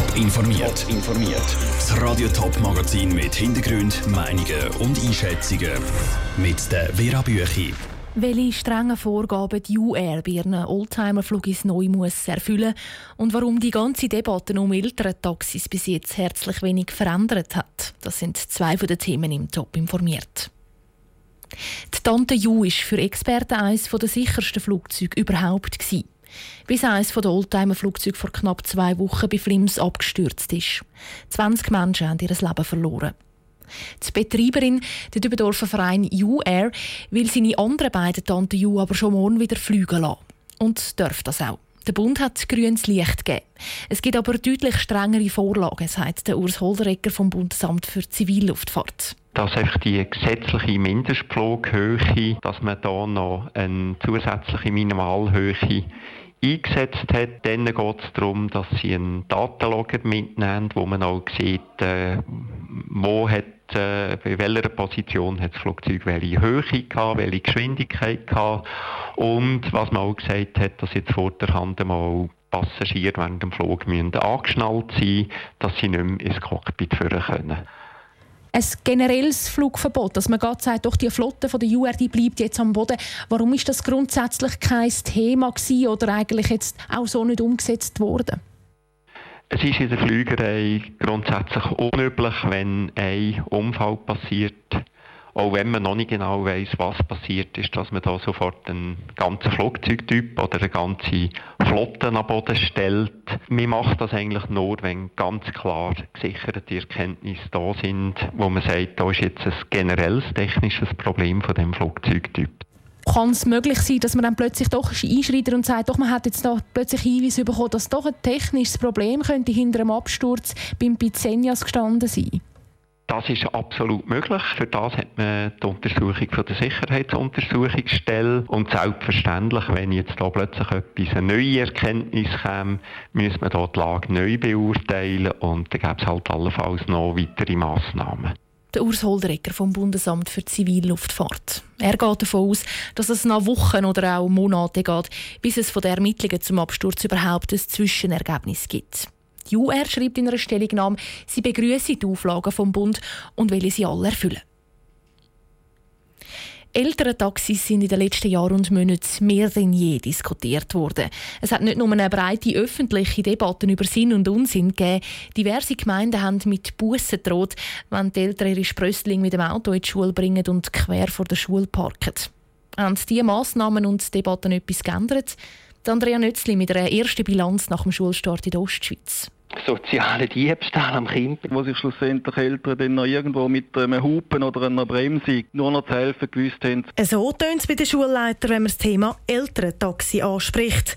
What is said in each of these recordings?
Top informiert. informiert. Das Radio Top Magazin mit Hintergrund, Meinungen und Einschätzungen mit der Vera Büchi. Welche strengen Vorgaben die UR bei ihren Oldtimer-Flug ins Neu muss erfüllen und warum die ganze Debatte um ältere Taxis bis jetzt herzlich wenig verändert hat, das sind zwei von den Themen im Top informiert. Die Tante Ju war für Experten eines der sichersten Flugzeuge überhaupt. Gewesen bis eines der Oldtimer-Flugzeuge vor knapp zwei Wochen bei Flims abgestürzt ist. 20 Menschen haben ihr Leben verloren. Die Betreiberin, der Dübendorfer Verein U-Air, will seine anderen beiden Tanten Ju aber schon morgen wieder fliegen lassen. Und darf das auch. Der Bund hat grünes Licht gegeben. Es gibt aber deutlich strengere Vorlagen, sagt der Urs Holderecker vom Bundesamt für Zivilluftfahrt dass einfach die gesetzliche Mindestflughöhe, dass man da noch eine zusätzliche Minimalhöhe eingesetzt hat. Dann geht es darum, dass sie einen Datenlogger mitnehmen, wo man auch sieht, äh, wo hat äh, bei welcher Position hat das Flugzeug welche Höhe gehabt, welche Geschwindigkeit gehabt und was man auch gesagt hat, dass jetzt vor der Hand mal Passagiere während dem Flug müssen angeschnallt sein dass sie nicht mehr ins Cockpit führen können ein generelles Flugverbot, dass man gerade sagt, doch die Flotte von der URD bleibt jetzt am Boden. Warum ist das grundsätzlich kein Thema gewesen oder eigentlich jetzt auch so nicht umgesetzt worden? Es ist in der Flügerei grundsätzlich unüblich, wenn ein Unfall passiert, auch wenn man noch nicht genau weiß, was passiert ist, dass man da sofort einen ganzen Flugzeugtyp oder eine ganze Flotte an Boden stellt. Man macht das eigentlich nur, wenn ganz klar gesicherte Erkenntnisse da sind, wo man sagt, da ist jetzt ein generelles technisches Problem von dem Flugzeugtyp kann es möglich sein, dass man dann plötzlich doch einschreitet und sagt, doch, man hat jetzt da plötzlich Hinweise bekommen, dass doch ein technisches Problem könnte hinter einem Absturz beim Pizzenias gestanden sein? Das ist absolut möglich. Für das hat man die Untersuchung von der Sicherheitsuntersuchungsstelle. Und selbstverständlich, wenn jetzt da plötzlich etwas, eine neue Erkenntnis käme, müsste man da die Lage neu beurteilen und dann gäbe es halt allenfalls noch weitere Massnahmen. Der Urs Holderecker vom Bundesamt für Zivilluftfahrt. Er geht davon aus, dass es nach Wochen oder auch Monaten geht, bis es von den Ermittlungen zum Absturz überhaupt ein Zwischenergebnis gibt. Die UR schreibt in einer Stellungnahme, sie begrüße die Auflagen vom Bund und will sie alle erfüllen. Ältere Taxis sind in den letzten Jahren und Monaten mehr denn je diskutiert worden. Es hat nicht nur eine breite öffentliche Debatte über Sinn und Unsinn gegeben. Diverse Gemeinden haben mit Bussen droht, wenn die Eltern ihre Sprösslinge mit dem Auto in die Schule bringen und quer vor der Schule parken. Haben diese Massnahmen und Debatten etwas geändert? Andrea Nötzli mit einer ersten Bilanz nach dem Schulstart in der Ostschweiz soziale Diebstahl am Kind. Wo sich schlussendlich Eltern dann noch irgendwo mit einem Hupen oder einer Bremse nur noch zu helfen gewusst haben. So tönt es bei den Schulleitern, wenn man das Thema Elterntaxi anspricht.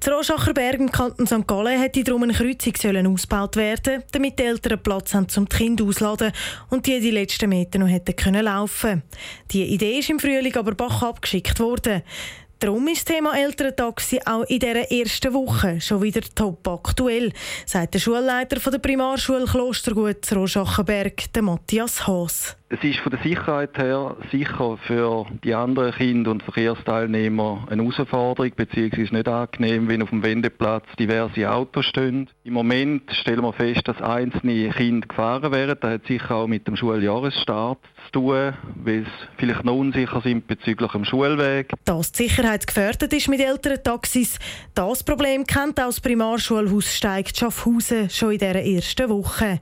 Zu Roschacherberg im Kanton St. Gallen hätte darum eine Kreuzung sollen ausgebaut werden damit die Eltern Platz haben, um die Kinder auszuladen und die die letzten Meter noch hätten können laufen Die Idee ist im Frühling aber Bach abgeschickt worden. Darum ist das Thema Elterntaxi auch in dieser ersten Woche schon wieder top aktuell, sagt der Schulleiter der Primarschule Klostergut Roschachenberg, Matthias Haas. Es ist von der Sicherheit her sicher für die anderen Kinder und Verkehrsteilnehmer eine Herausforderung bzw. nicht angenehm, wenn auf dem Wendeplatz diverse Autos stehen. Im Moment stellen wir fest, dass einzelne Kinder gefahren werden. Das hat sicher auch mit dem Schuljahresstart zu tun, weil sie vielleicht noch unsicher sind bezüglich dem Schulweg. Dass die Sicherheit gefährdet ist mit älteren Taxis, das Problem kennt auch das Primarschulhaus Steigt Schaffhausen schon in dieser ersten Woche.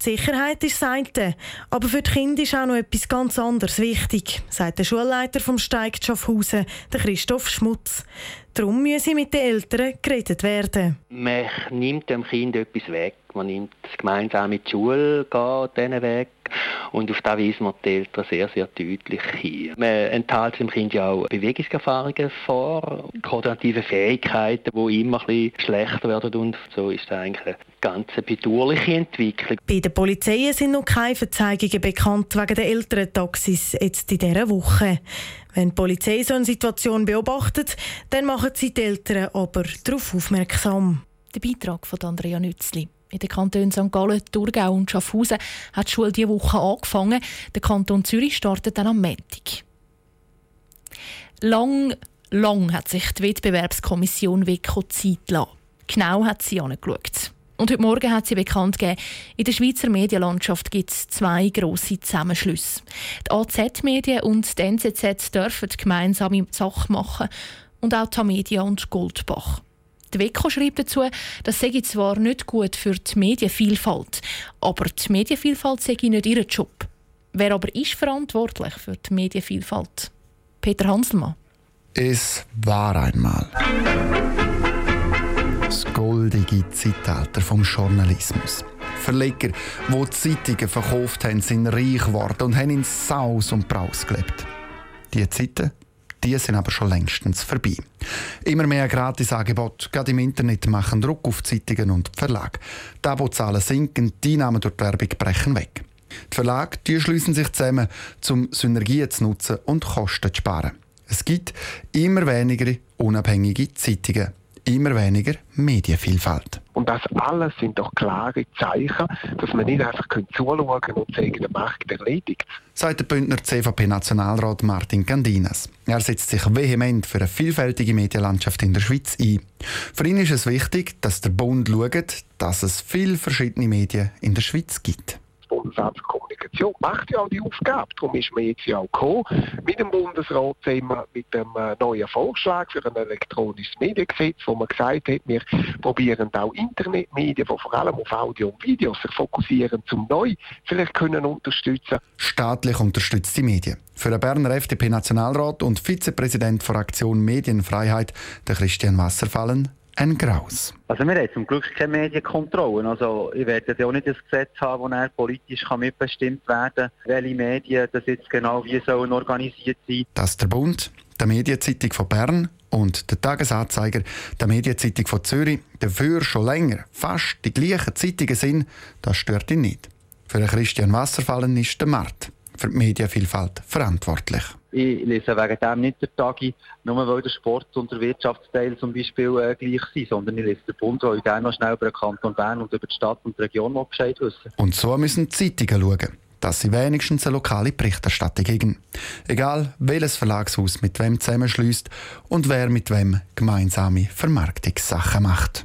Die Sicherheit ist das aber für die Kinder ist auch noch etwas ganz anderes wichtig, sagt der Schulleiter vom Steig Schaffhausen, der Christoph Schmutz. Darum müsse mit den Eltern geredet werden. Man nimmt dem Kind etwas weg. Man nimmt es gemeinsam mit der Schule, geht diesen Weg. Und auf das weisen wir die Eltern sehr, sehr deutlich hin. Man enthält dem Kind ja auch Bewegungserfahrungen vor, koordinative Fähigkeiten, die immer ein bisschen schlechter werden. Und so ist das eigentlich eine ganz bedauerliche Entwicklung. Bei der Polizei sind noch keine Verzeihungen bekannt wegen der älteren Taxis jetzt in dieser Woche. Wenn die Polizei so eine Situation beobachtet, dann machen sie die Eltern aber darauf aufmerksam. Der Beitrag von Andrea Nützli. In den Kantonen St. Gallen, Thurgau und Schaffhausen hat die Schule diese Woche angefangen. Der Kanton Zürich startet dann am Montag. Lang, lang hat sich die Wettbewerbskommission WECO Zeit gelassen. Genau hat sie angeschaut. Und heute Morgen hat sie bekannt gegeben, in der Schweizer Medienlandschaft gibt es zwei grosse Zusammenschlüsse. Die AZ-Medien und die NZZ dürfen gemeinsame Sachen machen. Und auch die Media und Goldbach. Die WECO schreibt dazu, das sei zwar nicht gut für die Medienvielfalt, aber die Medienvielfalt sei nicht ihr Job. Wer aber ist verantwortlich für die Medienvielfalt? Peter Hanselmann. Es war einmal das goldige Zeitalter vom Journalismus. Verleger, die Zeitungen verkauft haben, sind reich geworden und haben in Saus und Braus gelebt. Die Zeiten, die sind aber schon längstens vorbei. Immer mehr Gratisangebote, gerade im Internet, machen Druck auf Zeitungen und Verlage. Die Abozahlen sinken, die Einnahmen durch die Werbung brechen weg. Die Verlage die schliessen sich zusammen, um Synergien zu nutzen und Kosten zu sparen. Es gibt immer weniger unabhängige Zeitungen immer weniger Medienvielfalt. Und das alles sind doch klare Zeichen, dass man nicht einfach zuschauen und sagen, der Markt erledigt. Sagt der Bündner CVP-Nationalrat Martin Candinas. Er setzt sich vehement für eine vielfältige Medienlandschaft in der Schweiz ein. Für ihn ist es wichtig, dass der Bund schaut, dass es viele verschiedene Medien in der Schweiz gibt. Bundesamt für Kommunikation macht ja auch die Aufgabe. Darum ist man jetzt ja auch gekommen. Mit dem Bundesrat wir mit dem äh, neuen Vorschlag für ein elektronisches Mediengesetz, wo man gesagt hat, wir probieren auch Internetmedien, die vor allem auf Audio und Video sich fokussieren, zum neu vielleicht können unterstützen. Staatlich unterstützte Medien. Für den Berner FDP-Nationalrat und Vizepräsident der Aktion Medienfreiheit, der Christian Wasserfallen, ein Graus. Also wir haben zum Glück keine Medienkontrolle. Also ich werde ja auch nicht ein Gesetz haben, wo er politisch kann mitbestimmt werden kann, welche Medien das jetzt genau wie sollen organisiert sein. Dass der Bund, der Medienzeitung von Bern und der Tagesanzeiger, der Medienzeitung von Zürich, dafür schon länger fast die gleichen Zeitungen sind, das stört ihn nicht. Für Christian Wasserfallen ist der Markt für die Medienvielfalt verantwortlich. Ich lese wegen dem nicht der Tagi, nur weil der Sport und der Wirtschaftsteil zum Beispiel äh, gleich sind, sondern ich lese den Bund, weil ich gerne noch schnell über den Kanton Bern und über die Stadt und die Region Bescheid wissen. Und so müssen die Zeitungen schauen, dass sie wenigstens eine lokale Berichterstattung geben. Egal, welches Verlagshaus mit wem zusammenschließt und wer mit wem gemeinsame Vermarktungssachen macht.